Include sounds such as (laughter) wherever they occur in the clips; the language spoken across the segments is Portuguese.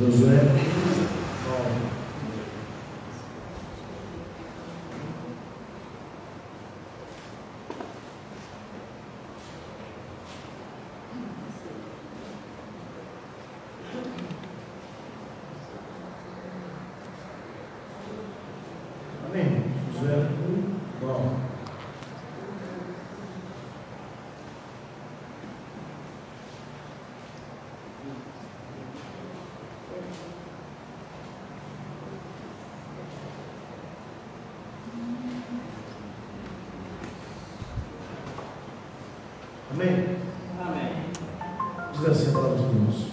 Josué. Amém. Josué 1, 9. Amém? Amém. Diz assim a palavra de Deus.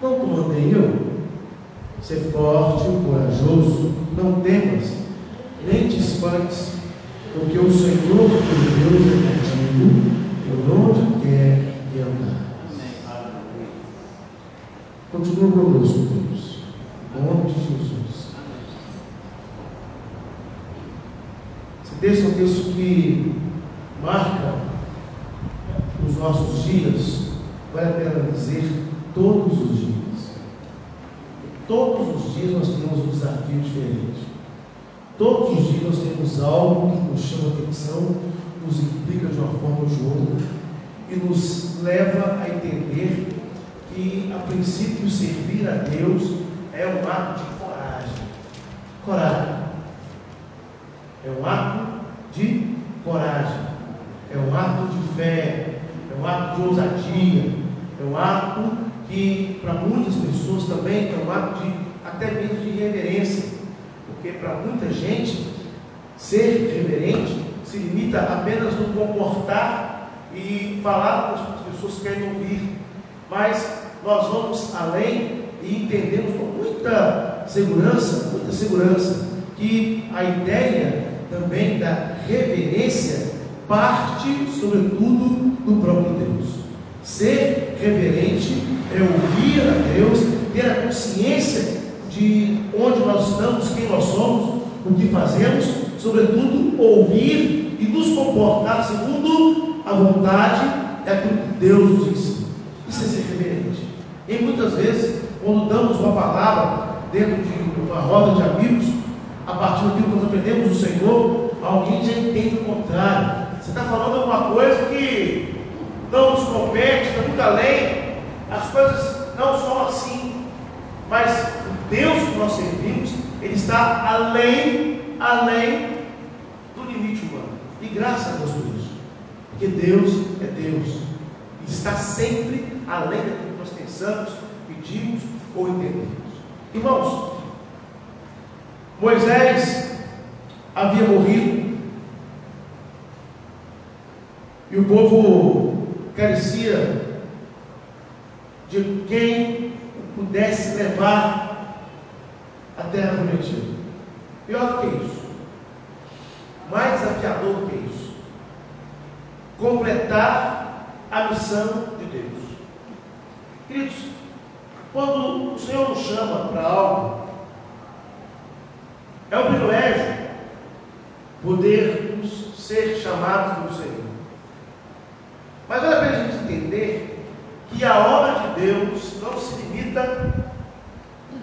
Não mandei eu? Ser forte e corajoso, não temas, nem te espantes, porque o Senhor teu Deus é contigo, por onde quer que andar. Amém. Continua conosco, Deus. Em nome de Jesus. Esse texto é um texto que marca os nossos dias, vale a pena dizer, todos os dias. Todos os dias nós temos um desafio diferente. Todos os dias nós temos algo que nos chama atenção, nos implica de uma forma ou de outra, e nos leva a entender que, a princípio, servir a Deus é um ato de coragem. Coragem. É um ato de coragem. É um ato de fé. É um ato de ousadia. É um ato que, para muitas pessoas também, é um ato de até mesmo de reverência. Porque para muita gente, ser reverente se limita apenas no comportar e falar com as pessoas querem ouvir. Mas nós vamos além e entendemos com muita segurança, muita segurança, que a ideia também da reverência parte, sobretudo, do próprio Deus. Ser reverente é ouvir a Deus, ter a consciência de onde nós estamos, quem nós somos, o que fazemos, sobretudo ouvir e nos comportar segundo a vontade e aquilo que Deus nos ensina. Isso é ser reverente. E muitas vezes, quando damos uma palavra dentro de uma roda de amigos, a partir daquilo que nós aprendemos do Senhor, alguém já entende o contrário. Você está falando alguma coisa que não nos compete, está muito além. As coisas não são assim. Mas o Deus que nós servimos, Ele está além, além do humano. Graças a Deus por isso. Porque Deus é Deus. Está sempre além daquilo que nós pensamos, pedimos ou entendemos. Irmãos, Moisés havia morrido e o povo carecia de quem pudesse levar a terra prometida. Pior do que isso, mais desafiador do que completar a missão de Deus. Queridos, quando o Senhor nos chama para algo, é um privilégio podermos ser chamados pelo Senhor. Mas vale a pena a gente entender que a obra de Deus não se limita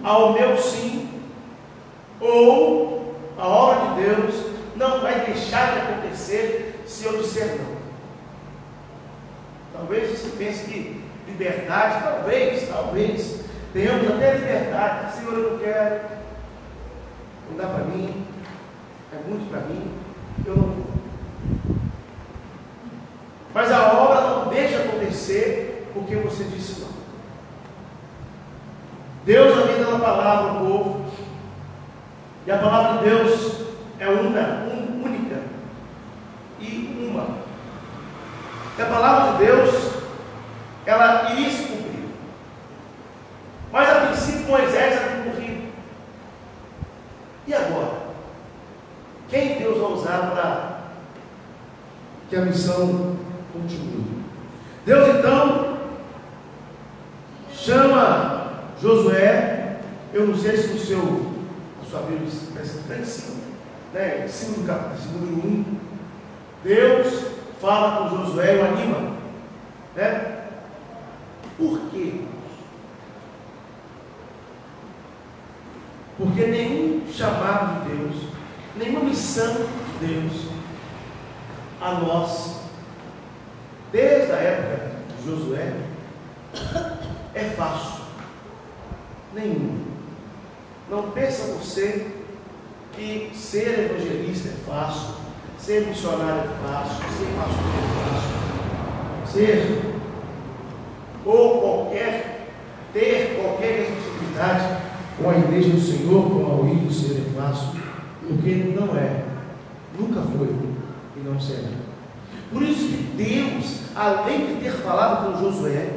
ao meu sim, ou a obra de Deus não vai deixar de acontecer se eu disser não. Talvez você pense que liberdade, talvez, talvez, tenhamos até liberdade, Senhor, eu não quero, não dá para mim, é muito para mim, eu não vou. Mas a obra não deixa acontecer porque você disse não. Deus havia dado a palavra ao povo, e a palavra de Deus é una, un, única e uma. E a palavra de Deus, ela iria se cumprir. Mas a princípio Moisés havia morrido. E agora? Quem Deus vai usar para que a missão continue? Deus então chama Josué, eu não sei se o seu, a sua Bíblia está em cima, né? Em cima do capítulo número 1. Deus fala com Josué e o anima, né? Por quê? Porque nenhum chamado de Deus, nenhuma missão de Deus a nós, desde a época de Josué, é fácil. Nenhum. Não pensa você que ser evangelista é fácil, ser missionário é fácil, ser pastor é fácil, ser ou qualquer, ter qualquer responsabilidade com a igreja do Senhor, com a do ser fácil, porque não é, nunca foi e não será. Por isso que Deus, além de ter falado com Josué,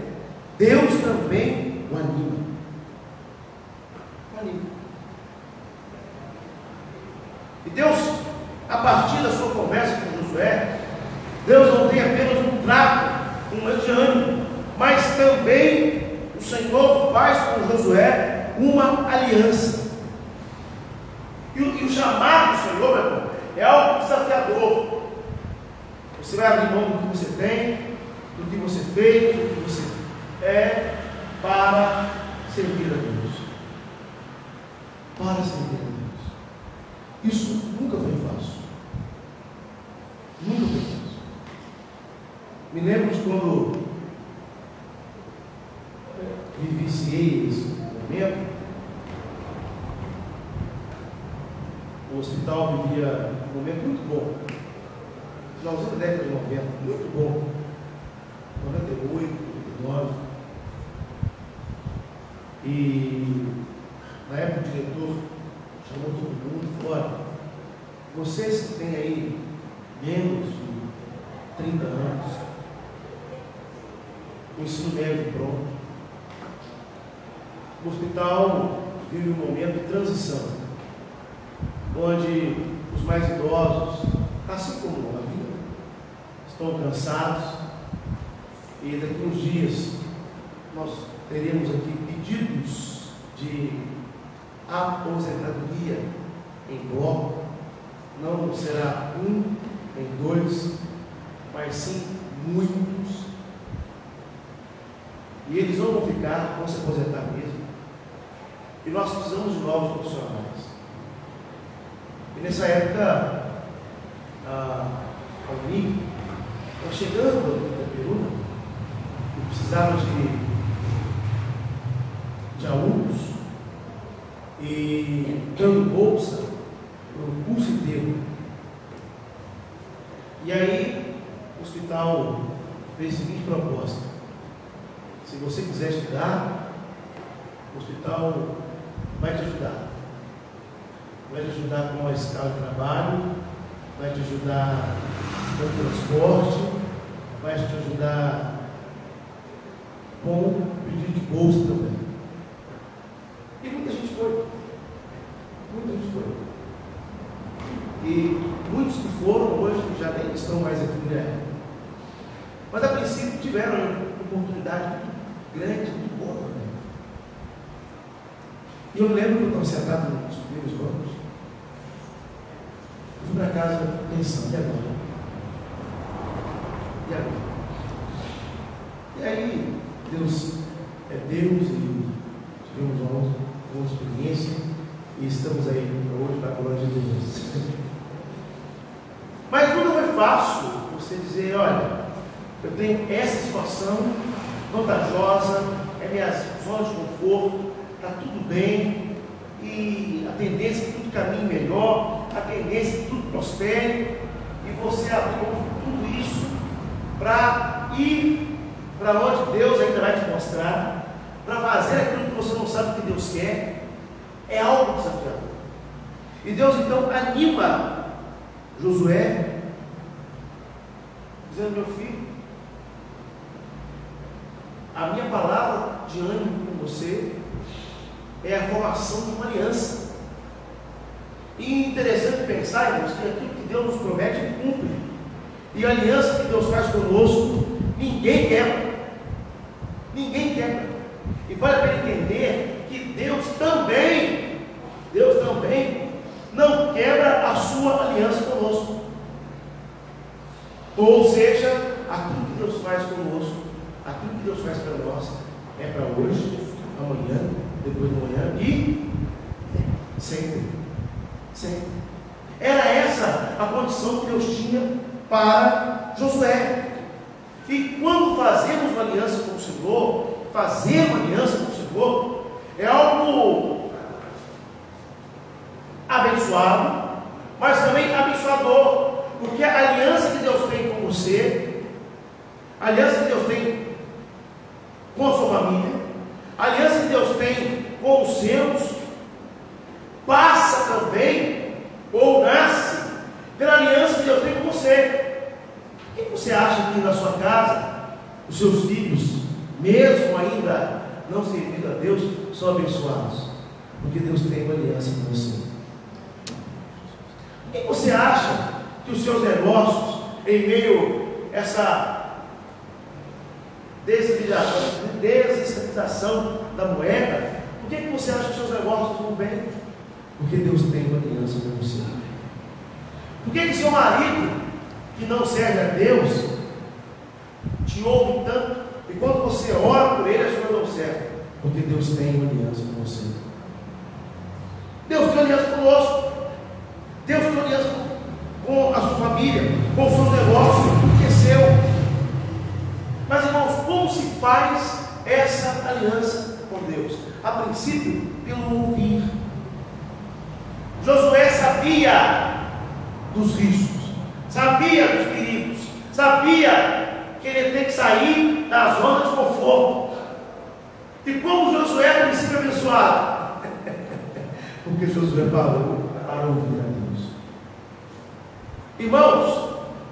Deus também o anima. O anima. E Deus, a partir da sua conversa com Josué, Deus não tem apenas um trato, um momento de ânimo, mas também o Senhor faz com Josué uma aliança. E o, e o chamado do Senhor, meu irmão, é algo desafiador. Você vai abrir mão do que você tem, do que você fez, do que você é, para servir a Deus. Para servir a Deus. Isso nunca foi fácil. Nunca foi fácil. Me lembro de quando vivenciei esse momento. O hospital vivia um momento muito bom. Finalzinho da década de 90, muito bom. 98, 99. E na época o diretor chamou todo mundo fora. Vocês que têm aí menos de 30 anos, o ensino médio pronto, o hospital vive um momento de transição, onde os mais idosos, assim como vida, estão cansados e daqui uns dias nós teremos aqui pedidos de aposentadoria em bloco, não será um nem dois, mas sim muitos. E eles vão ficar, vão se aposentar mesmo. E nós precisamos de novos profissionais. Nessa época, a, a Unic, está chegando da Peruna, e precisava de, de alunos, e dando bolsa para o curso inteiro. E aí, o hospital fez a seguinte proposta: se você quiser estudar, o hospital vai te ajudar. Vai te ajudar com a escala de trabalho, vai te ajudar com o transporte, vai te ajudar com o pedido de bolsa também. E muita gente foi. Muita gente foi. E muitos que foram hoje já nem estão mais aqui no né? Mas a princípio tiveram uma oportunidade grande, muito boa também. E eu lembro que eu estava sentado nos primeiros bancos. Eu fui para pensando, e agora? E agora? E aí, Deus é Deus e tivemos uma boa experiência e estamos aí hoje para a glória de Deus. (laughs) Mas nunca foi fácil você dizer, olha, eu tenho essa situação vantajosa, é minha zona de conforto, está tudo bem, e a tendência é que tudo caminhe melhor, a tendência que tudo prospere, e você abriu tudo isso para ir para onde Deus ainda vai te mostrar, para fazer aquilo que você não sabe que Deus quer, é algo desafiador. E Deus então anima Josué, dizendo: Meu filho, a minha palavra de ânimo com você é a formação de uma aliança. E interessante pensar, irmãos, que aquilo que Deus nos promete, cumpre. E a aliança que Deus faz conosco, ninguém quebra. Ninguém quebra. E vale a pena entender que Deus também, Deus também, não quebra a sua aliança conosco. Ou seja, aquilo que Deus faz conosco, aquilo que Deus faz para nós, é para hoje, amanhã, depois de amanhã e Sempre. Era essa a condição que Deus tinha para Josué. E quando fazemos uma aliança com o Senhor, fazer uma aliança com o Senhor, é algo abençoado, mas também abençoador, porque a aliança que Deus tem com você, a aliança que Deus tem com a sua família, a aliança que Deus tem com os seus, passa também, ou nasce, pela aliança que Deus tem com você. O que você acha que na sua casa, os seus filhos, mesmo ainda não servindo a Deus, são abençoados? Porque Deus tem uma aliança com você. O que você acha que os seus negócios, em meio a essa desestabilização da moeda, por que, que você acha que os seus negócios vão bem? Porque Deus tem uma aliança com você. Por que, que seu marido, que não serve a Deus, te ouve tanto? E quando você ora por ele, as coisas não servem? Porque Deus tem uma aliança com você. Deus tem aliança conosco. Deus tem aliança com a sua família, com os seus negócios, que é seu. Mas irmãos, como se faz essa aliança com Deus? A princípio, pelo ouvir. Josué sabia dos riscos, sabia dos perigos, sabia que ele tem que sair da zona de conforto. E como Josué era um? (laughs) Porque Josué parou para ouvir a Deus. Irmãos,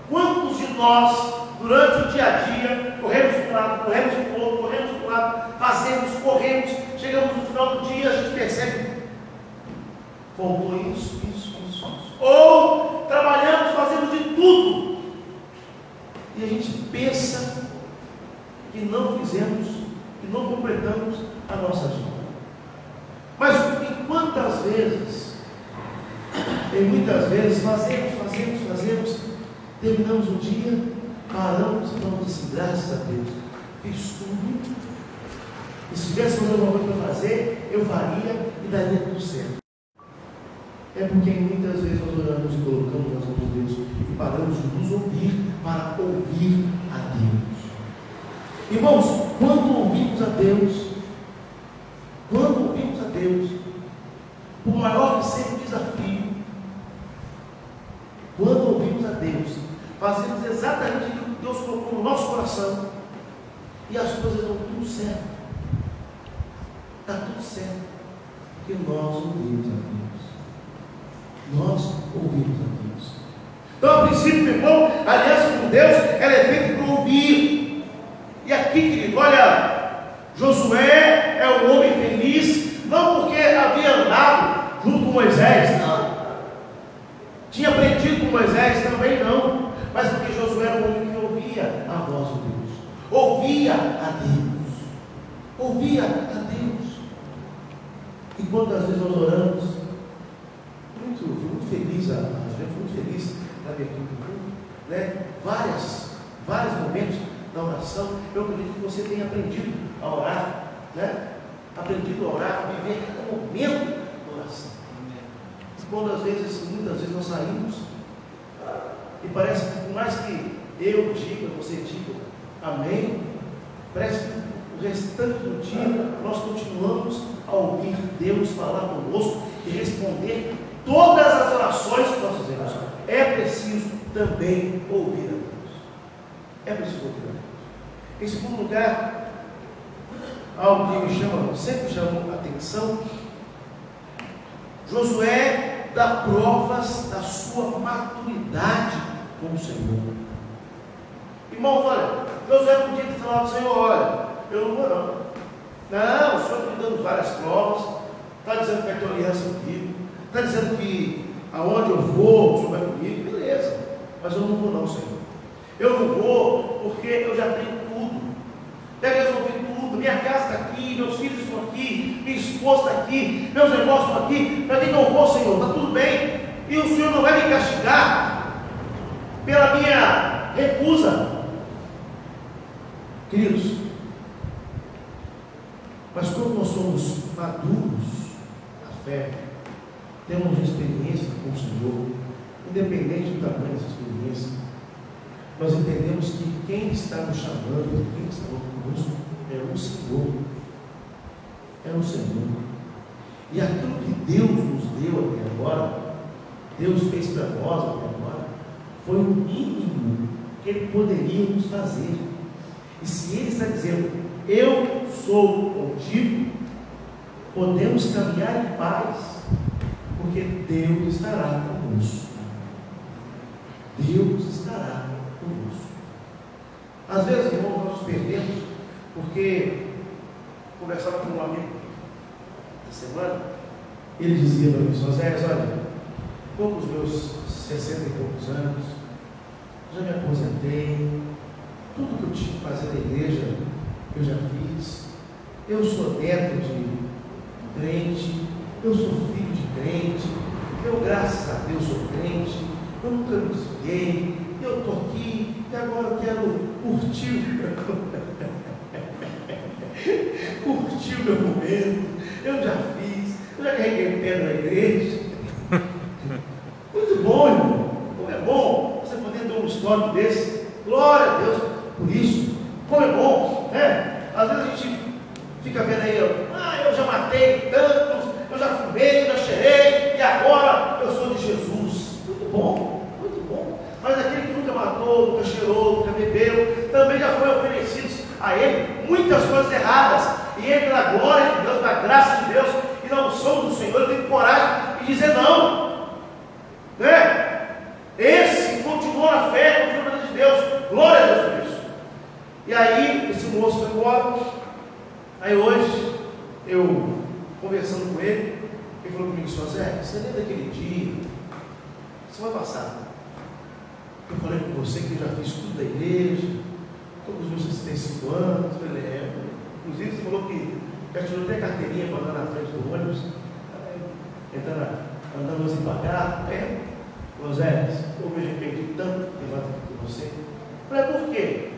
quantos de nós, durante o dia a dia, corremos para um lado, corremos para o outro, corremos para o lado, fazemos, corremos, chegamos no final do dia, a gente percebe, faltou isso, isso, isso, isso. Ou trabalhamos, fazemos de tudo, e a gente pensa que não fizemos, que não completamos a nossa agenda. Mas em quantas vezes, em muitas vezes, fazemos, fazemos, fazemos, terminamos o dia, paramos e falamos assim, graças a Deus, fiz tudo. E se tivesse alguma coisa para fazer, eu faria e daria tudo certo. É porque muitas vezes nós oramos e colocamos nas mãos de Deus e paramos de nos ouvir para ouvir a Deus. Irmãos, quando ouvimos a Deus, quando ouvimos a Deus, por maior que seja o desafio, quando ouvimos a Deus, fazemos exatamente aquilo que Deus colocou no nosso coração, e as coisas dão tudo certo. Está tudo certo. Porque nós ouvimos a Deus. Nós ouvimos a Deus. Então, a princípio, meu irmão, a aliança com Deus ela é feita para ouvir. E aqui, querido, olha, Josué é um homem feliz, não porque havia andado junto com Moisés, não. Tinha aprendido com Moisés também não, mas porque Josué era um homem que ouvia a voz de Deus, ouvia a Deus, ouvia a Deus. E quantas vezes nós oramos, feliz, a, gente foi muito feliz na abertura do culto, né? Várias, vários momentos da oração, eu acredito que você tenha aprendido a orar, né? Aprendido a orar, a viver cada momento da oração. Quando às vezes, muitas vezes nós saímos, e parece que por mais que eu diga, você diga, amém, parece que o restante do dia nós continuamos a ouvir Deus falar conosco e responder todas as orações que nós fazemos. É preciso também ouvir a Deus. É preciso ouvir a Deus. Em segundo lugar, algo que me chama, sempre chamou a atenção, Josué dá provas da sua maturidade com o Senhor. Irmãos, olha, Josué podia ter falado Senhor, olha, eu não vou não. Não, o Senhor está me dando várias provas, está dizendo que vai ter aliança comigo, está dizendo que aonde eu vou, o Senhor vai comigo, beleza, mas eu não vou não, Senhor. Eu não vou porque eu já tenho tudo. Já resolvi tudo, minha casa está aqui, meus filhos estão aqui, minha esposa está aqui, meus negócios estão aqui, para que não vou, Senhor, está tudo bem. E o Senhor não vai me castigar pela minha recusa. Queridos, mas quando nós somos maduros na fé, temos experiência com o Senhor, independente do tamanho dessa experiência, nós entendemos que quem está nos chamando, quem está conosco, é o Senhor. É o Senhor. E aquilo que Deus nos deu até agora, Deus fez para nós até agora, foi o mínimo que Ele poderia nos fazer. E se Ele está dizendo, eu sou contigo, podemos caminhar em paz, porque Deus estará conosco. Deus estará conosco. Às vezes, irmãos, nós nos perdemos, porque conversava com um amigo essa semana, ele dizia para mim, José, olha, com os meus 60 e poucos anos, já me aposentei, tudo que eu tinha que fazer na igreja eu já fiz, eu sou neto de crente, eu sou filho de crente, eu graças a Deus sou crente, eu nunca me desviei, eu estou aqui e agora eu quero curtir, (laughs) curtir o meu momento, eu já fiz, eu já carreguei pedra na igreja. Muito bom, irmão. Como é bom você poder ter um histórico desse. Glória a Deus por isso. Como é bom, né? Às vezes a gente fica vendo aí, ah, eu já matei tantos, eu já fumei, eu já cheirei, e agora eu sou de Jesus. Muito bom, muito bom. Mas aquele que nunca matou, nunca cheirou, nunca bebeu, também já foi oferecido a ele muitas coisas erradas. E ele, pela glória de Deus, pela graça de Deus, e na unção do Senhor, tem coragem de dizer não. Né? Esse continuou na fé, continuou na de Deus. Glória a Deus por isso. E aí, esse moço foi embora. Aí hoje, eu conversando com ele, ele falou comigo, José, você lembra daquele dia? Você vai passar. Eu falei com você que eu já fiz tudo da igreja, 65 anos, eu lembro. Inclusive, você falou que tirou até carteirinha para andar na frente do ônibus, entrando, andando assim cá. É, José, eu me arrependi tanto de lá de você. Falei, é por quê?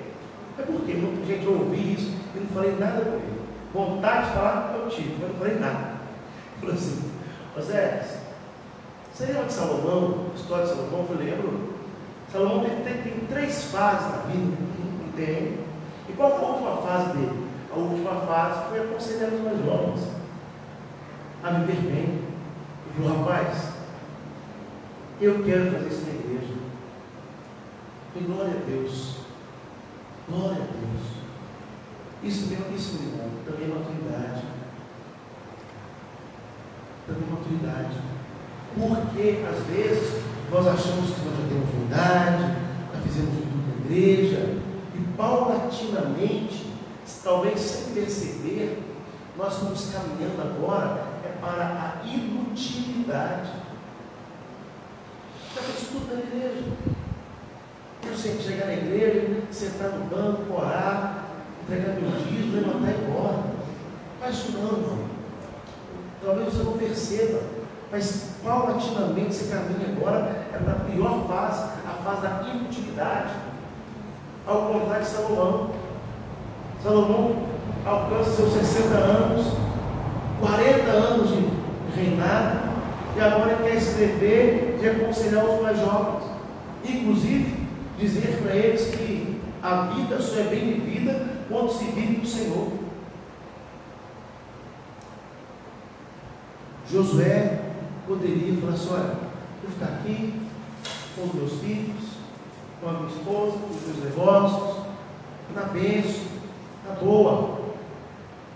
É porque muita gente ouviu isso e não falei nada com ele. Vontade de falar, eu tive, mas não falei nada. Falei assim, José, você lembra de Salomão, a história de Salomão? Eu lembro. Salomão tem, tem, tem três fases na vida. Tem. E qual foi a última fase dele? A última fase foi aconselhar os mais jovens a viver bem. Ele falou, rapaz, eu quero fazer isso na igreja. E glória a Deus. Glória a Deus. Isso, isso irmão, também é maturidade. Também é maturidade. Porque, às vezes, nós achamos que nós já temos idade, já fizemos tudo na igreja, e paulatinamente, talvez sem perceber, nós estamos caminhando agora é para a inutilidade. Fez tudo na igreja. Eu sempre chegar na igreja, sentar no banco, orar, entregar meu dízimo, levantar e ir embora. Faz isso não, irmão. Talvez você não perceba, mas paulatinamente você caminha agora é para a pior fase, a fase da inutilidade. Ao contrário de Salomão. Salomão alcança seus 60 anos, 40 anos de reinado, e agora quer escrever e aconselhar os mais jovens. Inclusive, dizer para eles que a vida só é bem vivida quando se vive com o Senhor. Josué poderia falar assim: olha, vou ficar aqui com os meus filhos, com a minha esposa, com os meus negócios, na bênção, na boa.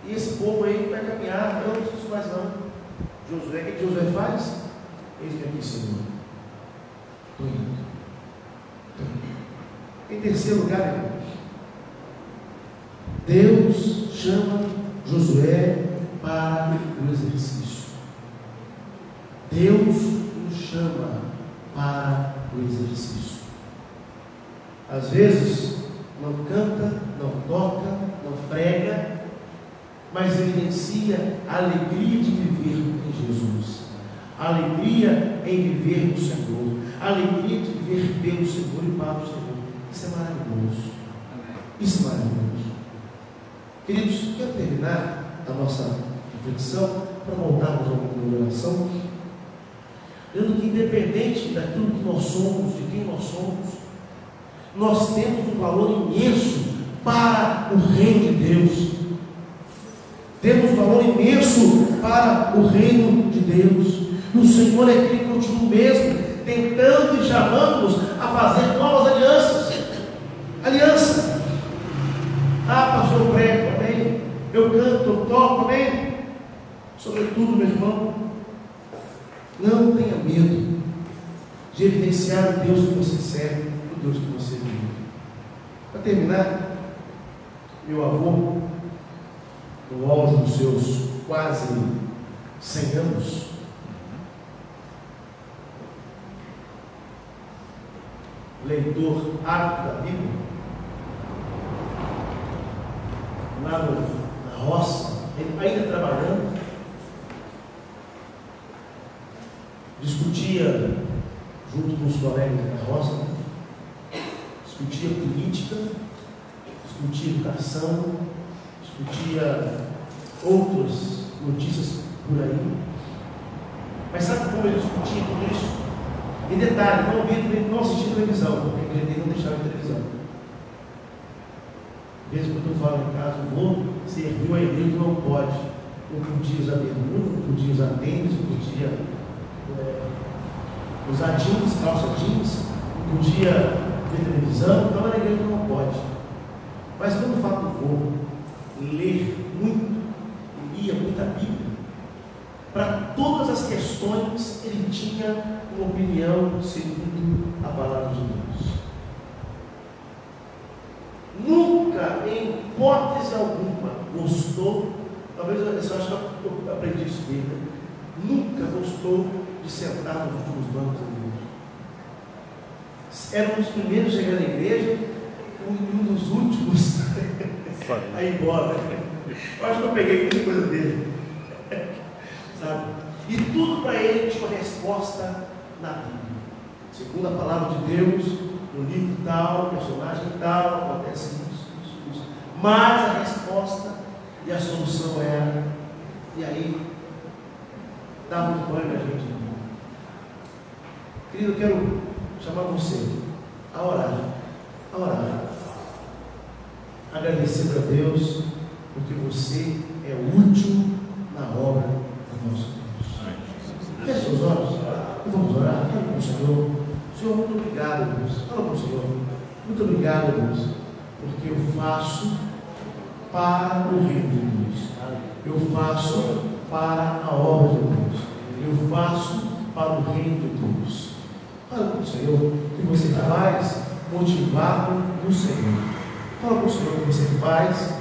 E esse povo aí vai caminhar, eu não preciso mais não. Josué, o que Josué faz? Eis me aqui, Senhor. Estou indo. Estou indo. Em terceiro lugar, irmãos, Deus chama Josué para o exercício. Deus nos chama para o exercício. Às vezes, não canta, não toca, não prega, mas evidencia a alegria de viver em Jesus, a alegria em viver no Senhor, a alegria de viver pelo Senhor e para o Senhor. Isso é maravilhoso. Isso é maravilhoso. Queridos, quero terminar a nossa reflexão para voltarmos momento de oração. Dando que independente daquilo que nós somos, de quem nós somos, nós temos um valor imenso para o reino de Deus. Temos um valor imenso para o reino de Deus. O Senhor é que continua mesmo, tentando e chamando-nos a fazer novas alianças. Aliança. Ah, pastor, eu prego, amém. Eu canto, eu toco, amém. Sobretudo, meu irmão, não tenha medo de evidenciar o Deus que você serve, Deus que você vive. Para terminar, meu avô, no auge dos seus quase 100 anos, leitor ávido da Bíblia, lá no, na roça, ele ainda trabalhando, discutia junto com os colegas da roça, discutia política, discutia educação, discutia outras notícias por aí. Mas sabe como ele discutia tudo isso? E detalhe, não ouvia, não assistia televisão, porque ele não deixava de televisão. Mesmo quando eu falo em casa, vou, serviu a igreja, não pode. Não podia usar bermuda, não podia usar tênis, não podia é, usar jeans, calça jeans, não podia ver televisão, então na igreja não pode. Mas quando falo do vou ler muito, lia muita Bíblia, para todas as questões ele tinha uma opinião segundo a palavra de Deus. Nunca, em hipótese alguma, gostou, talvez eu acho que eu aprendi isso dele, né? nunca gostou de sentar nos últimos bancos. Era um dos primeiros chegar na igreja, um, um dos últimos (laughs) a ir embora. Eu acho que eu peguei muita coisa dele. (laughs) Sabe? E tudo para ele tinha uma resposta na Bíblia. Segundo a palavra de Deus, no livro tal, personagem tal, acontece isso, isso, isso. Mas a resposta e a solução era, e aí, dá muito banho na gente. Querido, eu quero chamar você a orar, a orar. Agradecer a Deus, porque você é útil na obra do nosso Deus. Feche os olhos e vamos orar. Fala com o Senhor. Senhor, muito obrigado, Deus. Fala com o Senhor. Muito obrigado, Deus, porque eu faço para o reino de Deus. Eu faço para a obra de Deus. Eu faço para o reino de Deus. Fala com o Senhor que você faz motivado no Senhor. Fala com o Senhor que você faz